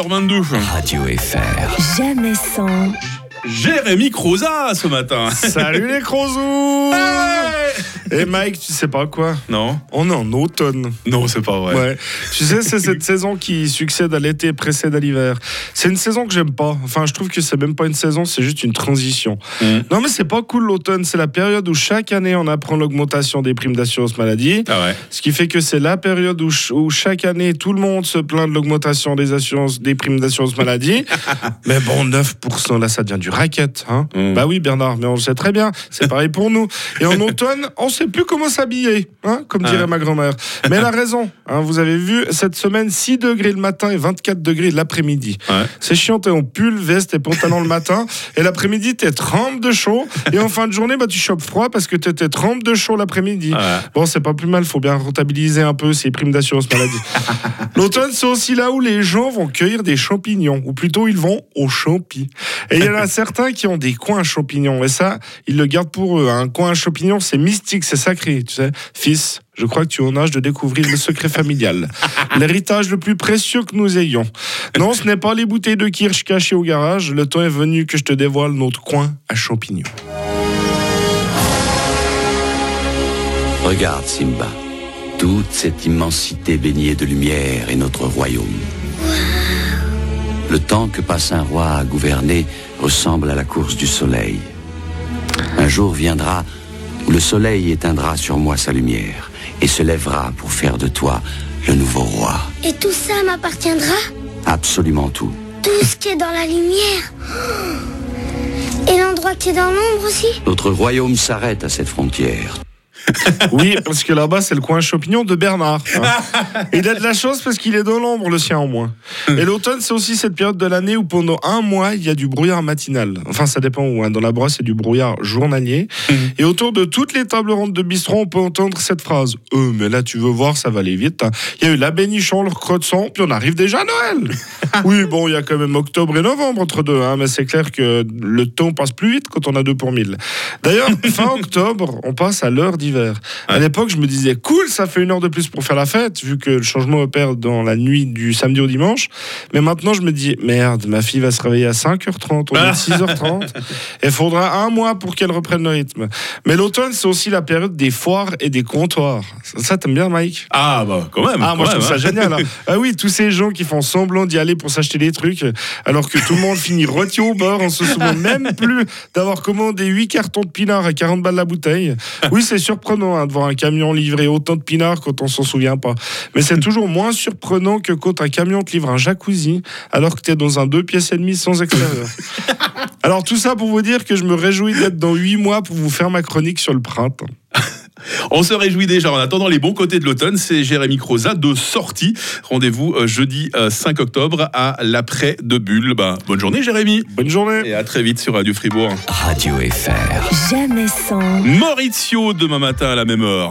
22 Radio FR. Jamais sans. Jérémy Croza ce matin. Salut les crozous Et Mike, tu sais pas quoi? Non, On est en automne. non, c'est pas vrai. Ouais. Tu sais, c'est cette saison qui succède à l'été et précède à l'hiver. C'est une saison que j'aime pas. Enfin, je trouve que c'est même pas une saison, c'est juste une transition. Mm. Non, mais c'est pas cool l'automne. C'est la période où chaque année on apprend l'augmentation des primes d'assurance maladie. Ah ouais. Ce qui fait que c'est la période où, ch- où chaque année tout le monde se plaint de l'augmentation des assurances, des primes d'assurance maladie. mais bon, 9%, là, ça devient du Hein Mm. Bah oui, Bernard, mais on le sait très bien. C'est pareil pour nous. Et en automne, on sait plus comment s'habiller, hein, comme dirait Ah. ma grand-mère. Mais elle a raison. Hein, vous avez vu, cette semaine, 6 degrés le matin et 24 degrés l'après-midi. Ouais. C'est chiant, t'es en pull, veste et pantalon le matin. Et l'après-midi, t'es trempe de chaud. Et en fin de journée, bah, tu chopes froid parce que t'étais trempe de chaud l'après-midi. Ah Bon, c'est pas plus mal, faut bien rentabiliser un peu ces primes d'assurance maladie. L'automne, c'est aussi là où les gens vont cueillir des champignons, ou plutôt ils vont aux champis. Et il y en a certains qui ont des coins à champignons, et ça, ils le gardent pour eux. Un coin à champignons, c'est mystique, c'est sacré, tu sais. Fils, je crois que tu es en âge de découvrir le secret familial. L'héritage le plus précieux que nous ayons. Non, ce n'est pas les bouteilles de kirsch cachées au garage. Le temps est venu que je te dévoile notre coin à champignons. Regarde, Simba. Toute cette immensité baignée de lumière est notre royaume. Le temps que passe un roi à gouverner ressemble à la course du soleil. Un jour viendra où le soleil éteindra sur moi sa lumière et se lèvera pour faire de toi le nouveau roi. Et tout ça m'appartiendra? Absolument tout. Tout ce qui est dans la lumière Et l'endroit qui est dans l'ombre aussi? Notre royaume s'arrête à cette frontière. Oui, parce que là-bas, c'est le coin champignon de Bernard. hein. Il a de la chance parce qu'il est dans l'ombre, le sien en moins. Et l'automne, c'est aussi cette période de l'année où pendant un mois, il y a du brouillard matinal. Enfin, ça dépend où. hein. Dans la brosse, c'est du brouillard journalier. Et autour de toutes les tables rondes de bistrot, on peut entendre cette phrase. Euh, mais là, tu veux voir, ça va aller vite. hein. Il y a eu la bénichon, le croissant, puis on arrive déjà à Noël. Oui, bon, il y a quand même octobre et novembre entre deux, mais c'est clair que le temps passe plus vite quand on a deux pour mille. D'ailleurs, fin octobre, on passe à l'heure d'hiver. À l'époque, je me disais, cool, ça fait une heure de plus pour faire la fête, vu que le changement opère dans la nuit du samedi au dimanche. Mais maintenant, je me dis, merde, ma fille va se réveiller à 5h30, on est à 6h30. Il faudra un mois pour qu'elle reprenne le rythme. Mais l'automne, c'est aussi la période des foires et des comptoirs. Ça, ça, t'aimes bien, Mike? Ah bah quand même. ah, quand moi je trouve ça hein. génial. hein. Ah oui, tous ces gens qui font semblant d'y aller pour s'acheter des trucs, alors que tout le monde finit rôti au bord, on se souvient même plus d'avoir commandé 8 cartons de pinard à 40 balles la bouteille. Oui, c'est surprenant hein, de voir un camion livrer autant de pinard quand on s'en souvient pas. Mais c'est toujours moins surprenant que quand un camion te livre un jacuzzi, alors que tu es dans un deux pièces et demie sans extérieur. Alors tout ça pour vous dire que je me réjouis d'être dans 8 mois pour vous faire ma chronique sur le printemps. On se réjouit déjà en attendant les bons côtés de l'automne. C'est Jérémy Croza de sortie. Rendez-vous euh, jeudi euh, 5 octobre à l'après de Bulle. Ben, bonne journée Jérémy. Bonne journée Et à très vite sur Radio Fribourg. Radio FR. Jamais sans. Maurizio demain matin à la même heure.